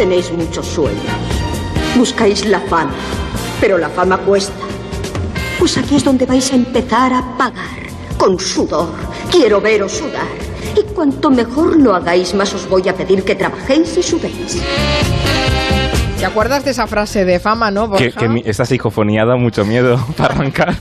Tenéis muchos sueños. Buscáis la fama, pero la fama cuesta. Pues aquí es donde vais a empezar a pagar, con sudor. Quiero veros sudar. Y cuanto mejor lo hagáis, más os voy a pedir que trabajéis y sudéis. ¿Te acuerdas de esa frase de fama, no? Que, que mi- esta psicofonía da mucho miedo para arrancar.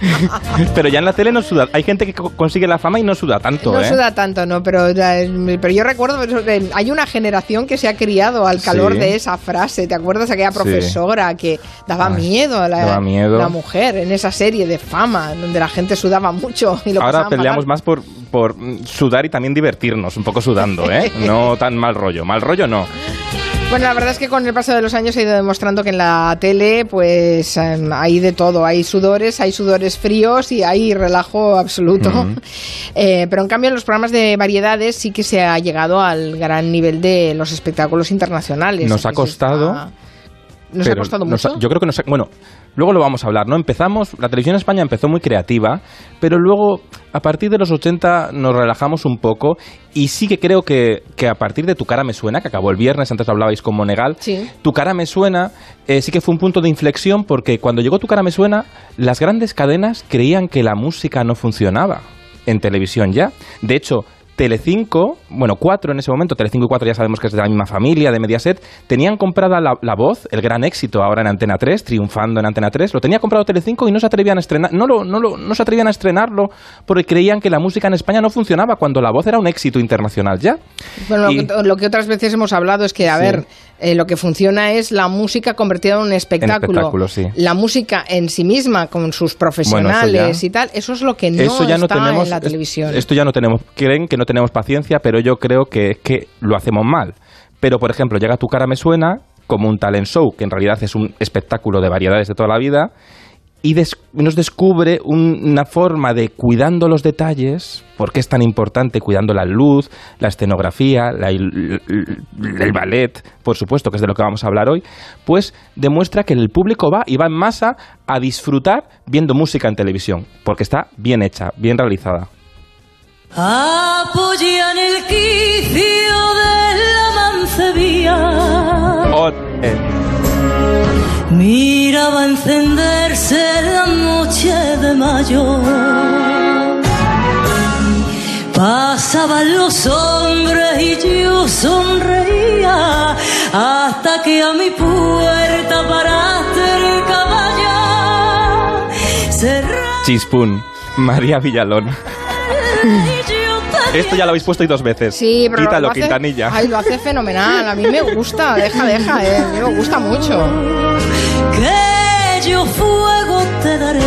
pero ya en la tele no suda. Hay gente que co- consigue la fama y no suda tanto, No ¿eh? suda tanto, ¿no? Pero, la- pero yo recuerdo, eh, hay una generación que se ha criado al calor Sí. de esa frase. ¿Te acuerdas aquella Sí. profesora que daba Ay, miedo a la, daba miedo. la mujer en esa serie de fama, donde la gente sudaba mucho y lo Ahora pasaban peleamos fatal? más por, por mm, sudar y también divertirnos, un poco sudando, ¿eh? No tan mal rollo. Mal rollo no. Bueno, la verdad es que con el paso de los años se ha ido demostrando que en la tele, pues em, hay de todo. Hay sudores, hay sudores fríos y hay relajo absoluto. Eh, pero en cambio, en los programas de variedades sí que se ha llegado al gran nivel de los espectáculos internacionales. Nos ha se costado, está- Nos ha costado nos mucho. ha- yo creo que nos ha- Bueno, luego lo vamos a hablar, ¿no? Empezamos. La televisión en España empezó muy creativa, pero luego, a partir de los 80, nos relajamos un poco. Y sí que creo que, que a partir de Tu cara me suena, que acabó el viernes, antes hablabais con Monegal. Sí. Tu cara me suena, eh, sí que fue un punto de inflexión, porque cuando llegó Tu cara me suena, las grandes cadenas creían que la música no funcionaba en televisión ya. De hecho. Telecinco, bueno, cuatro en ese momento, Telecinco y cuatro ya sabemos que es de la misma familia, de Mediaset, tenían comprada la, la voz, el gran éxito ahora en Antena 3, triunfando en Antena 3, lo tenía comprado Telecinco y no se atrevían a estrenar, no, lo, no, lo- no se atrevían a estrenarlo porque creían que la música en España no funcionaba cuando la voz era un éxito internacional ya. Bueno, Y- lo, que, lo que otras veces hemos hablado es que, a Sí. ver, eh, lo que funciona es la música convertida en un espectáculo. espectáculo, sí. La música en sí misma, con sus profesionales ya- y tal, eso es lo que no Eso ya no está tenemos, en la televisión. Esto ya no tenemos, creen que no tenemos paciencia, pero yo creo que es que lo hacemos mal. Pero, por ejemplo, llega Tu cara me suena como un talent show, que en realidad es un espectáculo de variedades de toda la vida, y nos descubre un- una forma de cuidando los detalles, porque es tan importante cuidando la luz, la escenografía, el ballet, por supuesto, que es de lo que vamos a hablar hoy, pues demuestra que el público va y va en masa a disfrutar viendo música en televisión, porque está bien hecha, bien realizada. Apoyan el quicio de la mancebía. Miraba encenderse la noche de mayo. Pasaban los hombres y yo sonreía hasta que a mi puerta paraste el caballo. Cerré Chispún, María Villalón. Esto ya lo habéis puesto y dos veces. Sí, pero Quítalo, lo hace, Quintanilla. Ay, lo hace fenomenal. A mí me gusta, deja, deja, eh. A mí me gusta mucho. que yo fuego te daré.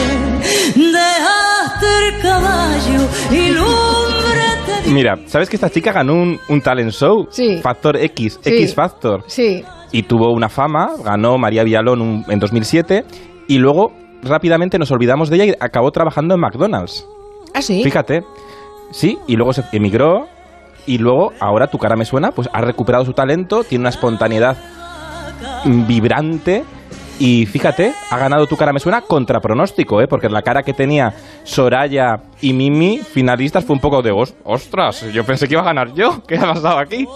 Dejaste el caballo y. Mira, ¿sabes que esta chica ganó un, un talent show? Sí. Factor X, Sí. X Factor. Sí. Y tuvo una fama, ganó María Villalón un- en 2007 y luego rápidamente nos olvidamos de ella y acabó trabajando en McDonald's. Ah, sí. Fíjate. Sí, y luego se emigró y luego ahora tu cara me suena, pues ha recuperado su talento, tiene una espontaneidad vibrante y fíjate, ha ganado tu cara me suena contra pronóstico, ¿eh? porque la cara que tenía Soraya y Mimi finalistas fue un poco de "Os- ostras, yo pensé que iba a ganar yo, ¿qué ha pasado aquí?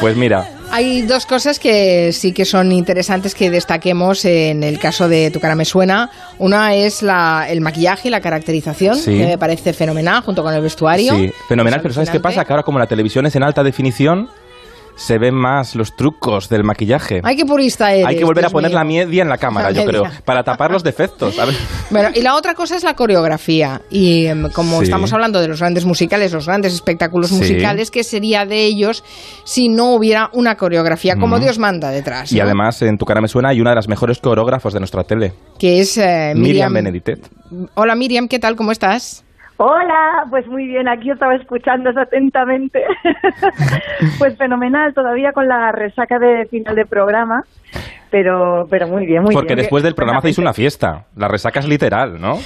Pues mira, Hay dos cosas que sí que son interesantes que destaquemos en el caso de Tu cara me suena. Una es la, el maquillaje y la caracterización, Sí. que me parece fenomenal, junto con el vestuario. Sí, fenomenal, pero ¿sabes qué pasa? Que ahora como la televisión es en alta definición, se ven más los trucos del maquillaje. Ay, qué purista eres. Hay que volver a poner mío. la media en la cámara, La yo creo, para tapar los defectos. A ver. Bueno, y la otra cosa es la coreografía. Y em, como Sí. estamos hablando de los grandes musicales, los grandes espectáculos Sí. musicales, ¿qué sería de ellos si no hubiera una coreografía como Mm. Dios manda detrás? Y ¿no? además, en tu cara me suena, hay una de las mejores coreógrafos de nuestra tele, Que es eh, Miriam Miriam. Beneditet. Hola Miriam, ¿qué tal? ¿Cómo estás? Hola, pues muy bien, aquí estaba escuchando atentamente. pues fenomenal, todavía con la resaca de final de programa, pero pero muy bien, muy Porque bien. después del programa hacéis una fiesta. La resaca es literal, ¿no?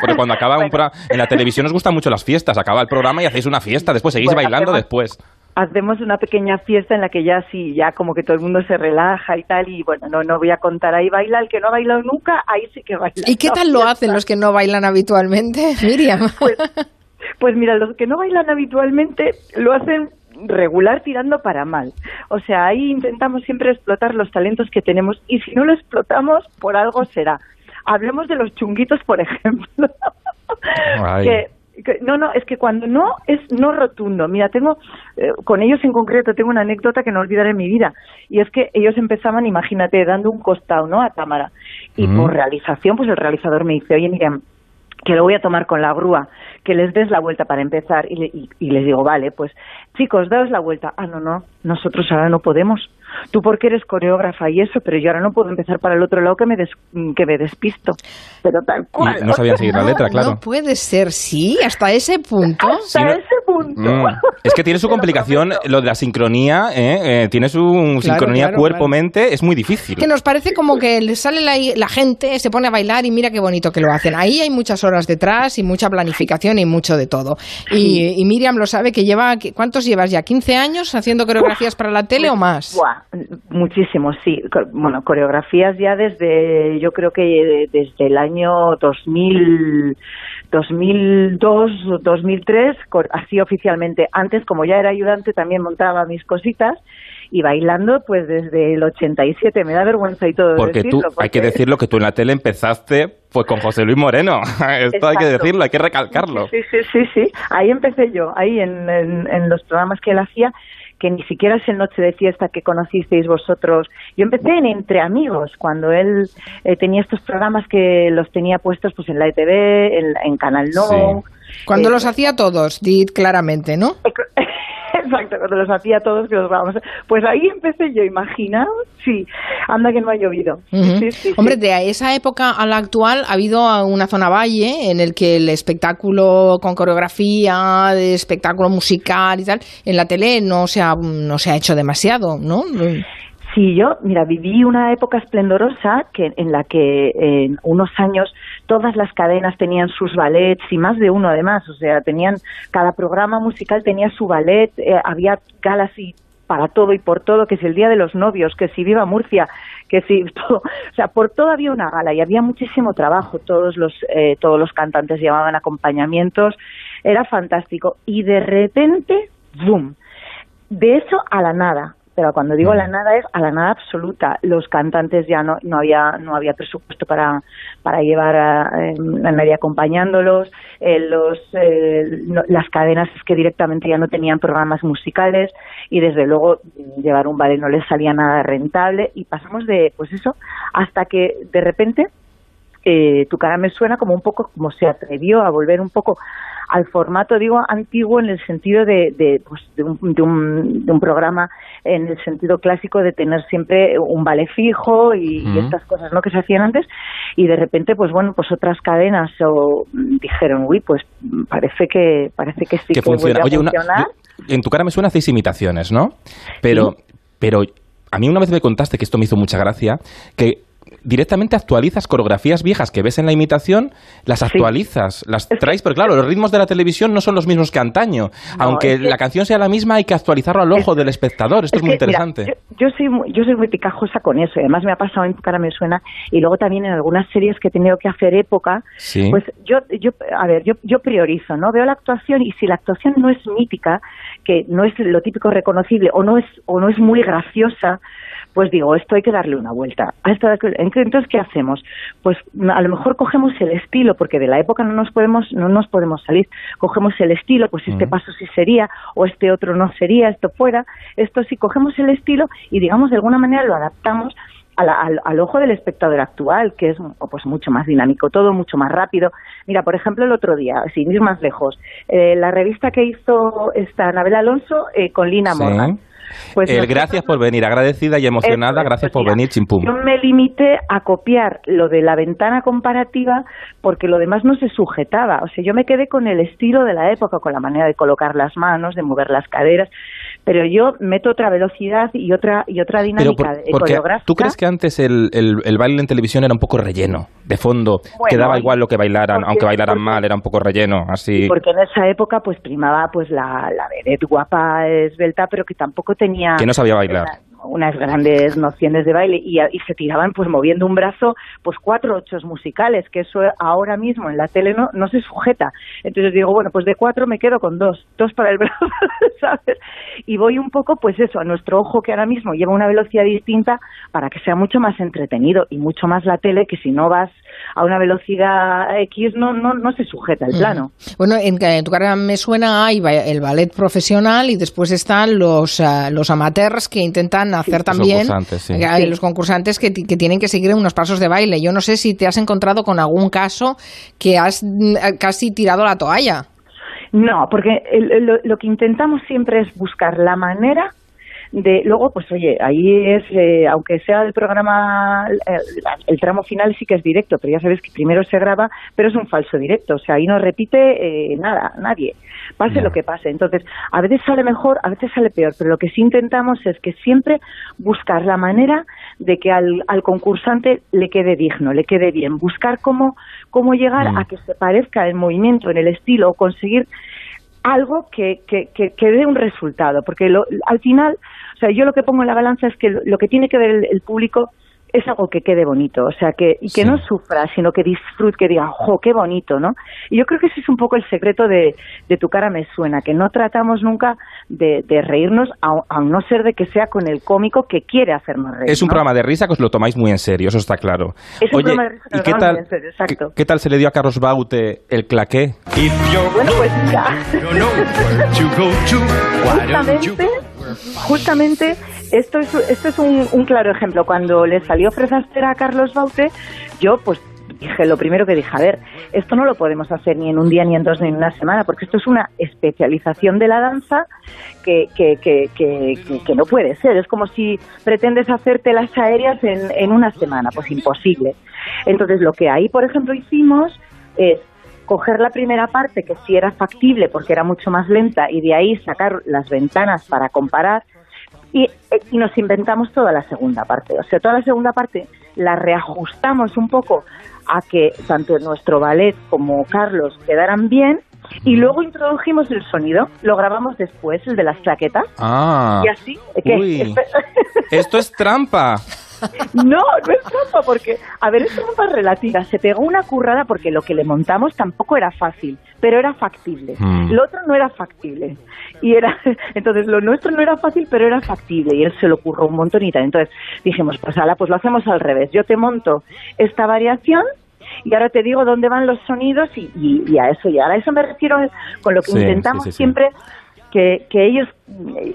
Porque cuando acaba un programa... En la televisión os gustan mucho las fiestas. Acaba el programa y hacéis una fiesta. Después seguís bailando hacemos- después. Hacemos una pequeña fiesta en la que ya sí, ya como que todo el mundo se relaja y tal, y bueno, no no voy a contar, ahí baila el que no ha bailado nunca, ahí sí que baila. ¿Y qué tal lo hacen los que no bailan habitualmente, Miriam? Pues, pues mira, los que no bailan habitualmente lo hacen regular tirando para mal. O sea, ahí intentamos siempre explotar los talentos que tenemos y si no lo explotamos, por algo será. Hablemos de los chunguitos, por ejemplo. Que- no, no, es que cuando no es no rotundo. Mira, tengo eh, con ellos en concreto tengo una anécdota que no olvidaré en mi vida y es que ellos empezaban, imagínate, dando un costado, ¿no? A cámara y Mm. por realización, pues el realizador me dice, oye, Miriam, que lo voy a tomar con la grúa, que les des la vuelta para empezar. Y, le- y- y les digo, vale, pues chicos, daos la vuelta. Ah, no, no, nosotros ahora no podemos. Tú porque eres coreógrafa y eso, pero yo ahora no puedo empezar para el otro lado que me, des- que me despisto. Pero tal cual. No sabían seguir la letra, claro. No puede ser, sí, hasta ese punto. Hasta no- ese punto. Mm. Es que tiene su lo complicación, lo de la sincronía, ¿eh? Eh, tiene su sincronía claro, cuerpo-mente, es muy difícil. Que nos parece como que le sale la, la gente, se pone a bailar y mira qué bonito que lo hacen. Ahí hay muchas horas detrás y mucha planificación y mucho de todo. Y, y Miriam lo sabe que lleva, ¿cuántos llevas ya? ¿15 años haciendo coreografías para la tele o más? Buah, muchísimos, sí. Bueno, coreografías ya desde, yo creo que desde el año 2000, 2002, 2003, co- así oficialmente. Antes, como ya era ayudante, también montaba mis cositas y bailando, pues desde el 87. Me da vergüenza y todo Porque tú, decirlo. hay que decirlo, que tú en la tele empezaste pues con José Luis Moreno. Esto hay que decirlo, hay que recalcarlo. Sí, sí, sí, sí. Ahí empecé yo, ahí en, en- en los programas que él hacía, que ni siquiera es el Noche de Fiesta que conocisteis vosotros. Yo empecé en Entre Amigos, cuando él eh, tenía estos programas que los tenía puestos pues en la ETV, en, en Canal No. Sí. Cuando Eh, los hacía todos, did claramente, ¿no? Exacto, cuando los hacía todos que los vamos. Pues ahí empecé yo, imaginaos, sí, anda que no ha llovido. Sí, sí, Hombre, de esa época a la actual ha habido una zona valle en el que el espectáculo con coreografía, de espectáculo musical y tal, en la tele no se ha, no se ha hecho demasiado, ¿no? Sí, yo, mira, viví una época esplendorosa que, en la que en unos años todas las cadenas tenían sus ballets y más de uno además, o sea, tenían, cada programa musical tenía su ballet, eh, había galas y para todo y por todo, que si el Día de los Novios, que si Viva Murcia, que si todo, o sea, por todo había una gala y había muchísimo trabajo, todos los, eh, todos los cantantes llevaban acompañamientos, era fantástico y de repente, ¡boom! De eso a la nada. Pero cuando digo a la nada es a la nada absoluta. Los cantantes ya no, no había no había presupuesto para, para llevar a, eh, a nadie acompañándolos. Eh, los, eh, no- las cadenas es que directamente ya no tenían programas musicales y desde luego mm, llevar un ballet no les salía nada rentable y pasamos de pues eso hasta que de repente eh, tu cara me suena como un poco como se atrevió a volver un poco al formato, digo, antiguo en el sentido de, de, pues, de, un, de, un, de un programa, en el sentido clásico de tener siempre un vale fijo y, y Ujú. estas cosas ¿no? que se hacían antes y de repente pues bueno pues otras cadenas o dijeron uy pues parece que parece que sí que que, funciona. Oye, a una- funcionar yo- en tu cara me suena hacéis imitaciones, ¿no? Pero, pero a mí una vez me contaste, que esto me hizo mucha gracia, que directamente actualizas coreografías viejas que ves en la imitación, las actualizas, las traes, pero claro, los ritmos de la televisión no son los mismos que antaño. No, Aunque que- la canción sea la misma, hay que actualizarlo al ojo Es- del espectador. Esto es, muy que, mira, interesante. yo, yo soy muy, yo soy muy picajosa con eso. y Además me ha pasado en tu cara me suena y luego también en algunas series que he tenido que hacer época, Sí. pues yo, yo, a ver, yo, yo priorizo, ¿no? Veo la actuación y si la actuación no es mítica, que no es lo típico reconocible o no es o no es muy graciosa, pues digo, esto hay que darle una vuelta. A esto hay que- Entonces, ¿qué hacemos? Pues a lo mejor cogemos el estilo, porque de la época no nos podemos, no nos podemos salir. Cogemos el estilo, pues este Mm. paso sí sería, o este otro no sería, esto fuera. Esto sí, cogemos el estilo y, digamos, de alguna manera lo adaptamos a la- al, al ojo del espectador actual, que es pues mucho más dinámico, todo mucho más rápido. Mira, por ejemplo, el otro día, sin ir más lejos, eh, la revista que hizo esta Anabel Alonso eh, con Lina Sí. Morgan. Pues El nosotros gracias por venir, agradecida y emocionada, es, gracias por venir, chimpum. Yo me limité a copiar lo de la ventana comparativa porque lo demás no se sujetaba. O sea, yo me quedé con el estilo de la época, con la manera de colocar las manos, de mover las caderas, pero yo meto otra velocidad y otra y otra Pero dinámica por- eh, porque coreográfica. tú crees que antes el, el- el baile en televisión era un poco relleno, de fondo, Bueno, que daba igual lo que bailaran, porque- aunque bailaran porque- mal, era un poco relleno, así. Porque en esa época pues primaba pues la, la vedette guapa, esbelta, pero que tampoco tenía... Que no sabía bailar. Unas grandes nociones de baile y, y, se tiraban pues moviendo un brazo pues cuatro ochos musicales, que eso ahora mismo en la tele no, no se sujeta. Entonces digo, bueno, pues de cuatro me quedo con dos, dos para el brazo, ¿sabes? Y voy un poco pues eso, a nuestro ojo que ahora mismo lleva una velocidad distinta para que sea mucho más entretenido y mucho más la tele que si no vas a una velocidad X no, no, no se sujeta el plano. Bueno, en, tu carrera me suena hay el ballet profesional y después están los, uh, los amateurs que intentan hacer también concursantes, sí. eh, los concursantes que, ti- que tienen que seguir unos pasos de baile. Yo no sé si te has encontrado con algún caso que has mm, casi tirado la toalla. No, porque el- el- lo, lo que intentamos siempre es buscar la manera de luego pues oye ahí es eh, aunque sea el programa el, el tramo final sí que es directo pero ya sabes que primero se graba pero es un falso directo o sea ahí no repite eh, nada nadie pase lo que pase entonces a veces sale mejor a veces sale peor pero lo que sí intentamos es que siempre buscar la manera de que al, al concursante le quede digno le quede bien buscar cómo cómo llegar Mm. a que se parezca el movimiento en el estilo o conseguir algo que, que, que, que dé un resultado, porque lo- al final, o sea, yo lo que pongo en la balanza es que lo, que tiene que ver el, el público es algo que quede bonito, o sea, que, y que Sí. no sufra, sino que disfrute, que diga, ¡jo, qué bonito!, ¿no? Y yo creo que ese es un poco el secreto de, de Tu cara me suena, que no tratamos nunca de, de reírnos, a, a no ser de que sea con el cómico que quiere hacernos reír. Es un ¿no? programa de risa que os lo tomáis muy en serio, eso está claro. Es un Oye, programa de risa que ¿y qué tomamos tal, muy en serio, exacto. qué, qué tal se le dio a Carlos Baute el claqué? Bueno, pues mira. justamente, justamente esto es, esto es un, un claro ejemplo. Cuando le salió Fresaster a Carlos Baute, yo pues dije, lo primero que dije, a ver, esto no lo podemos hacer ni en un día, ni en dos, ni en una semana, porque esto es una especialización de la danza que, que, que, que, que- que no puede ser. Es como si pretendes hacerte las aéreas en, en una semana, pues imposible. Entonces, lo que ahí, por ejemplo, hicimos es coger la primera parte que sí era factible porque era mucho más lenta y de ahí sacar las ventanas para comparar y, eh, y nos inventamos toda la segunda parte. O sea, toda la segunda parte la reajustamos un poco a que tanto nuestro ballet como Carlos quedaran bien y luego introdujimos el sonido, lo grabamos después, el de las claquetas. Ah, Y así, ¿qué? uy. Esto es trampa. No, no es trampa, porque, a ver, es trampa relativa. Se pegó una currada porque lo que le montamos tampoco era fácil, pero era factible. Mm. Lo otro no era factible. Y era, entonces lo nuestro no era fácil, pero era factible. Y él se lo ocurrió un montón y tal. Entonces dijimos, pues ala, pues lo hacemos al revés. Yo te monto esta variación y ahora te digo dónde van los sonidos y, y- y a eso y a eso me refiero con lo que Sí, intentamos sí, sí, sí. siempre que, que ellos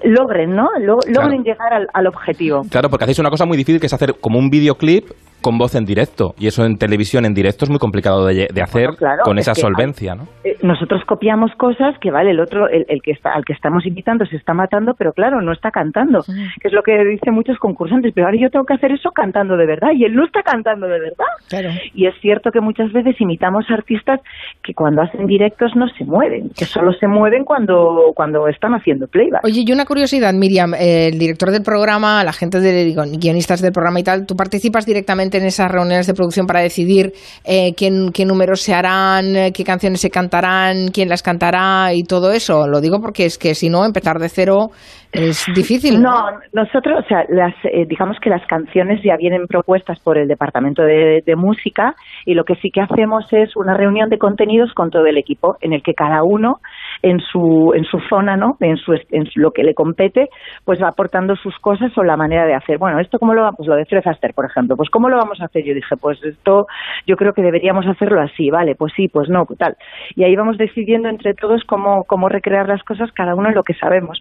logren, ¿no? Lo- logren llegar al, al objetivo. Claro, porque hacéis una cosa muy difícil que es hacer como un videoclip con voz en directo. Y eso en televisión en directo es muy complicado de, de hacer Bueno, claro, con es esa que solvencia, ¿no? Eh, nosotros copiamos cosas que vale el otro el, el que está al que estamos invitando se está matando pero claro no está cantando que es lo que dicen muchos concursantes pero ahora yo tengo que hacer eso cantando de verdad y él no está cantando de verdad Claro. y es cierto que muchas veces imitamos artistas que cuando hacen directos no se mueven que solo se mueven cuando cuando están haciendo playback Oye, y una curiosidad, Miriam, el director del programa, la gente de guionistas del programa y tal, ¿tú participas directamente en esas reuniones de producción para decidir eh, qué, qué números se harán, eh, qué canciones se cantarán, quién las cantará y todo eso? Lo digo porque es que si no, empezar de cero es difícil. No, nosotros, o sea, las, eh, digamos que las canciones ya vienen propuestas por el departamento de, de música y lo que sí que hacemos es una reunión de contenidos con todo el equipo en el que cada uno en su en su zona, ¿no? En su en su- lo que le compete, pues va aportando sus cosas o la manera de hacer. Bueno, esto cómo lo vamos, lo de Fred Astaire, por ejemplo, pues cómo lo vamos a hacer. Yo dije, pues esto yo creo que deberíamos hacerlo así, vale, pues sí, pues no, tal. Y ahí vamos decidiendo entre todos cómo cómo recrear las cosas cada uno en lo que sabemos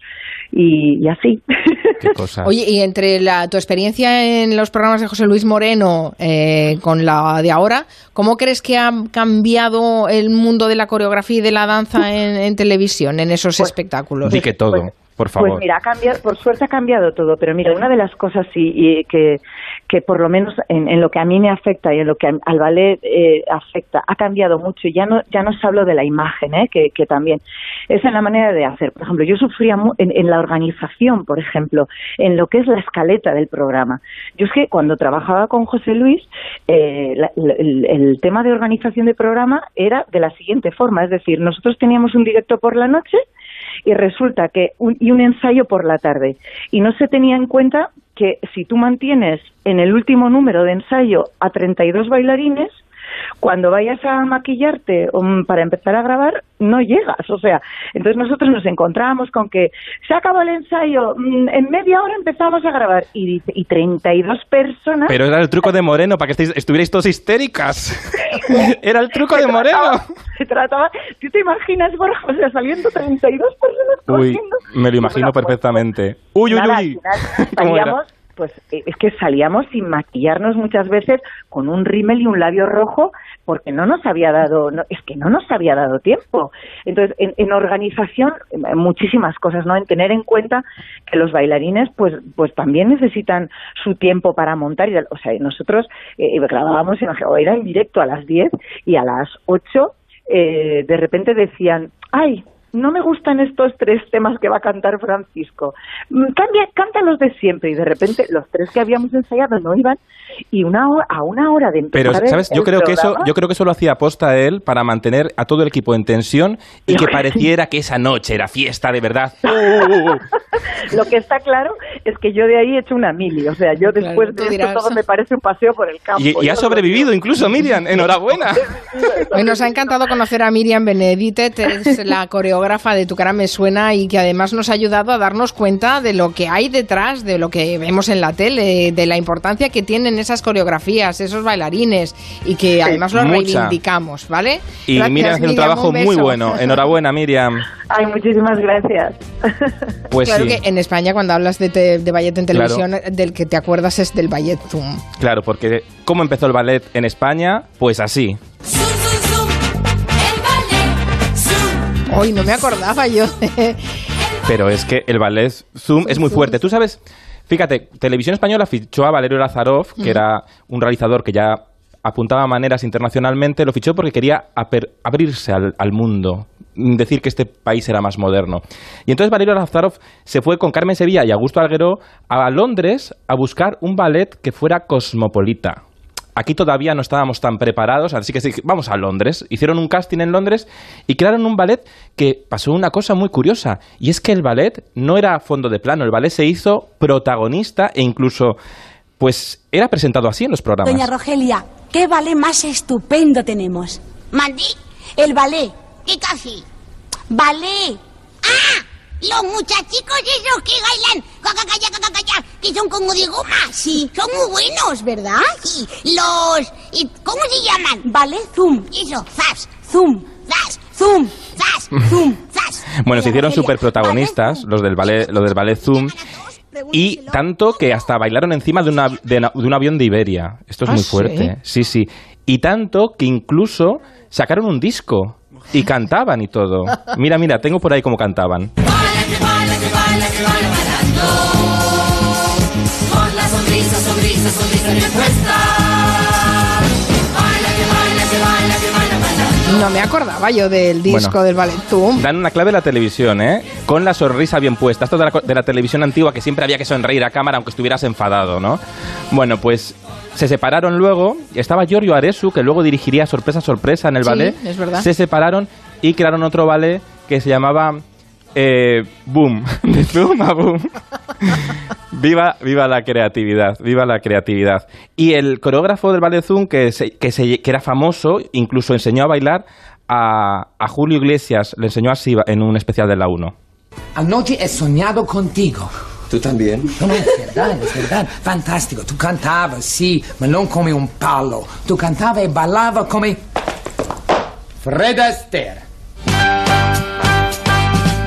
y, y así. Qué cosa. Oye, y entre la, tu experiencia en los programas de José Luis Moreno eh, con la de ahora, ¿cómo crees que ha cambiado el mundo de la coreografía y de la danza en, en televisión, en esos Pues- espectáculos? Di que todo, Pues- por favor. Pues mira, ha cambiado, por suerte ha cambiado todo, pero mira, una de las cosas sí, y que, que por lo menos en, en lo que a mí me afecta y en lo que al ballet eh, afecta, ha cambiado mucho. Y ya no, ya no se hablo de la imagen, ¿eh? que, también es en la manera de hacer. Por ejemplo, yo sufría mu- en, la organización, por ejemplo, en lo que es la escaleta del programa. Yo es que cuando trabajaba con José Luis, eh, la- el, el tema de organización de programa era de la siguiente forma, es decir, nosotros teníamos un directo por la noche y resulta que un, y un ensayo por la tarde. Y no se tenía en cuenta que si tú mantienes en el último número de ensayo a 32 bailarines cuando vayas a maquillarte um, para empezar a grabar, no llegas. O sea, entonces nosotros nos encontrábamos con que se acabó el ensayo, mm, en media hora empezamos a grabar y y 32 personas. Pero era el truco de Moreno, para que estéis- estuvierais todos histéricas. era el truco de Moreno. Se trataba, ¿tú te imaginas, Borja? O sea, saliendo 32 personas Uy, corriendo? me lo imagino pues, perfectamente. Uy, uy, Nada, al uy. final ¿Cómo era? salíamos, pues eh, es que salíamos sin maquillarnos muchas veces con un rímel y un labio rojo porque no nos había dado, no, es que no nos había dado tiempo. Entonces, en, en organización, eh, muchísimas cosas, ¿no? En tener en cuenta que los bailarines, pues, pues también necesitan su tiempo para montar. Y, o sea, nosotros eh, grabábamos, imagino, era en directo a las 10 y a las 8 eh, de repente decían, ay, no me gustan estos tres temas que va a cantar Francisco. Mm, Cambia, canta los de siempre. Y de repente los tres que habíamos ensayado no iban y una hora, a una hora de Pero, empezar el- ¿sabes? Yo creo que eso, yo creo que eso lo hacía aposta él para mantener a todo el equipo en tensión y que pareciera que esa noche era fiesta de verdad. Lo que está claro es que yo de ahí he hecho una mili. O sea, yo después de dirás. esto todo me parece un paseo por el campo. Y, ha sobrevivido incluso, Miriam. Enhorabuena. Hoy nos ha encantado conocer a Miriam Beneditet, es la coreógrafa de Tu cara me suena y que además nos ha ayudado a darnos cuenta de lo que hay detrás, de lo que vemos en la tele, de la importancia que tienen esas coreografías, esos bailarines y que además lo Mucha. reivindicamos, ¿vale? Y Gracias, Miriam hace un trabajo muy beso. bueno. Enhorabuena, Miriam. Ay, muchísimas gracias. Pues claro sí. que en España cuando hablas de, te- de ballet en Claro. televisión, del que te acuerdas es del ballet Zoom. Claro, porque ¿cómo empezó el ballet en España? Pues así. Hoy no me acordaba yo de... Pero es que el ballet Zoom es muy fuerte. Tú sabes, fíjate, Televisión Española fichó a Valerio Lazarov, que era un realizador que ya apuntaba maneras internacionalmente, lo fichó porque quería abrirse al, al mundo, decir que este país era más moderno. Y entonces Valerio Lazarov se fue con Carmen Sevilla y Augusto Alguero a Londres a buscar un ballet que fuera cosmopolita. Aquí todavía no estábamos tan preparados, así que vamos a Londres. Hicieron un casting en Londres y crearon un ballet que pasó una cosa muy curiosa. Y es que el ballet no era fondo de plano, el ballet se hizo protagonista e incluso, pues, era presentado así en los programas. Doña Rogelia, ¿qué ballet más estupendo tenemos? Mandí, El ballet. ¿qué casi? Ballet. ¡Ah! Los muchachicos esos que bailan, que son como de goma. Sí. Son muy buenos, ¿verdad? Y los... y- ¿Cómo se llaman? Ballet Zoom. Eso, zas, Zoom. zas, Zoom. zas, Zoom. zas. Bueno, se hicieron súper protagonistas, los del ballet, los del ballet Zoom. Y tanto que hasta bailaron encima de, una- de un avión de Iberia. Esto es ¿Ah, muy sí? fuerte. Sí, sí. Y tanto que incluso sacaron un disco y cantaban y todo. Mira, mira, tengo por ahí cómo cantaban. baila, que baila, que baila, que baila bailando. Con la sonrisa, sonrisa, sonrisa bien puesta. No me acordaba yo del disco Bueno. del ballet Zoom. Dan una clave de la televisión, ¿eh? Con la sonrisa bien puesta. Esto de la, de la televisión antigua que siempre había que sonreír a cámara aunque estuvieras enfadado, ¿no? Bueno, pues se separaron luego. Estaba Giorgio Aresu, que luego dirigiría Sorpresa Sorpresa en el Sí, ballet. es verdad. Se separaron y crearon otro ballet que se llamaba eh, Boom. De Zoom a Boom. Viva, viva la creatividad, viva la creatividad. Y el coreógrafo del ballet Zoom, que, se- que, se- que era famoso, incluso enseñó a bailar a, a Julio Iglesias, le enseñó así en un especial de la 1. Anoche he soñado contigo. ¿Tú también? No, no, es verdad, es verdad. Fantástico. Tú cantabas, sí, ma non come un palo. Tú cantabas y bailabas come... Fred Astaire.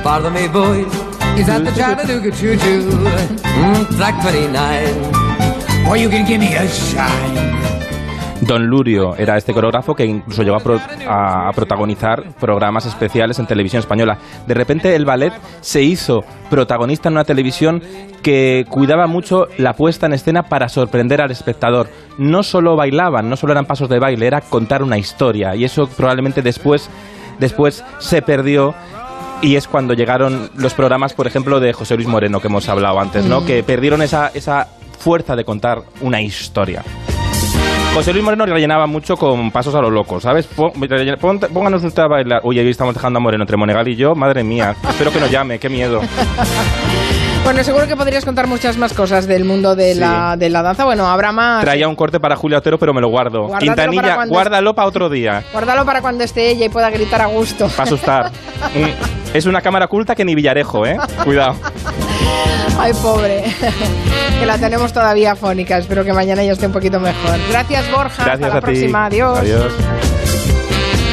Pardon me, boys. Is that the Chattanooga Choo-Choo? Mm, track 29. Boy, you can give me a shine. Don Lurio era este coreógrafo que incluso llegó a, a protagonizar programas especiales en televisión española. De repente el ballet se hizo protagonista en una televisión que cuidaba mucho la puesta en escena para sorprender al espectador. No solo bailaban, no solo eran pasos de baile, era contar una historia. Y eso probablemente después, después se perdió y es cuando llegaron los programas, por ejemplo, de José Luis Moreno, que hemos hablado antes, ¿no? Que perdieron esa, esa fuerza de contar una historia. José Luis Moreno rellenaba mucho con pasos a lo loco, ¿sabes? Pónganos usted a bailar. Uy, ahí estamos dejando a Moreno entre Monegal y yo. Madre mía, espero que nos llame, qué miedo. Bueno, seguro que podrías contar muchas más cosas del mundo de, Sí. la, de la danza. Bueno, habrá más. Traía un corte para Julio Otero, pero me lo guardo. Guárdatelo Quintanilla, guárdalo para otro día. Guárdalo para cuando esté ella y pueda gritar a gusto. Para asustar. Es una cámara oculta que ni Villarejo, ¿eh? Cuidado. Ay, pobre. que la tenemos todavía fónica. Espero que mañana ya esté un poquito mejor. Gracias, Borja. Gracias Hasta la a ti. próxima. Adiós. Adiós.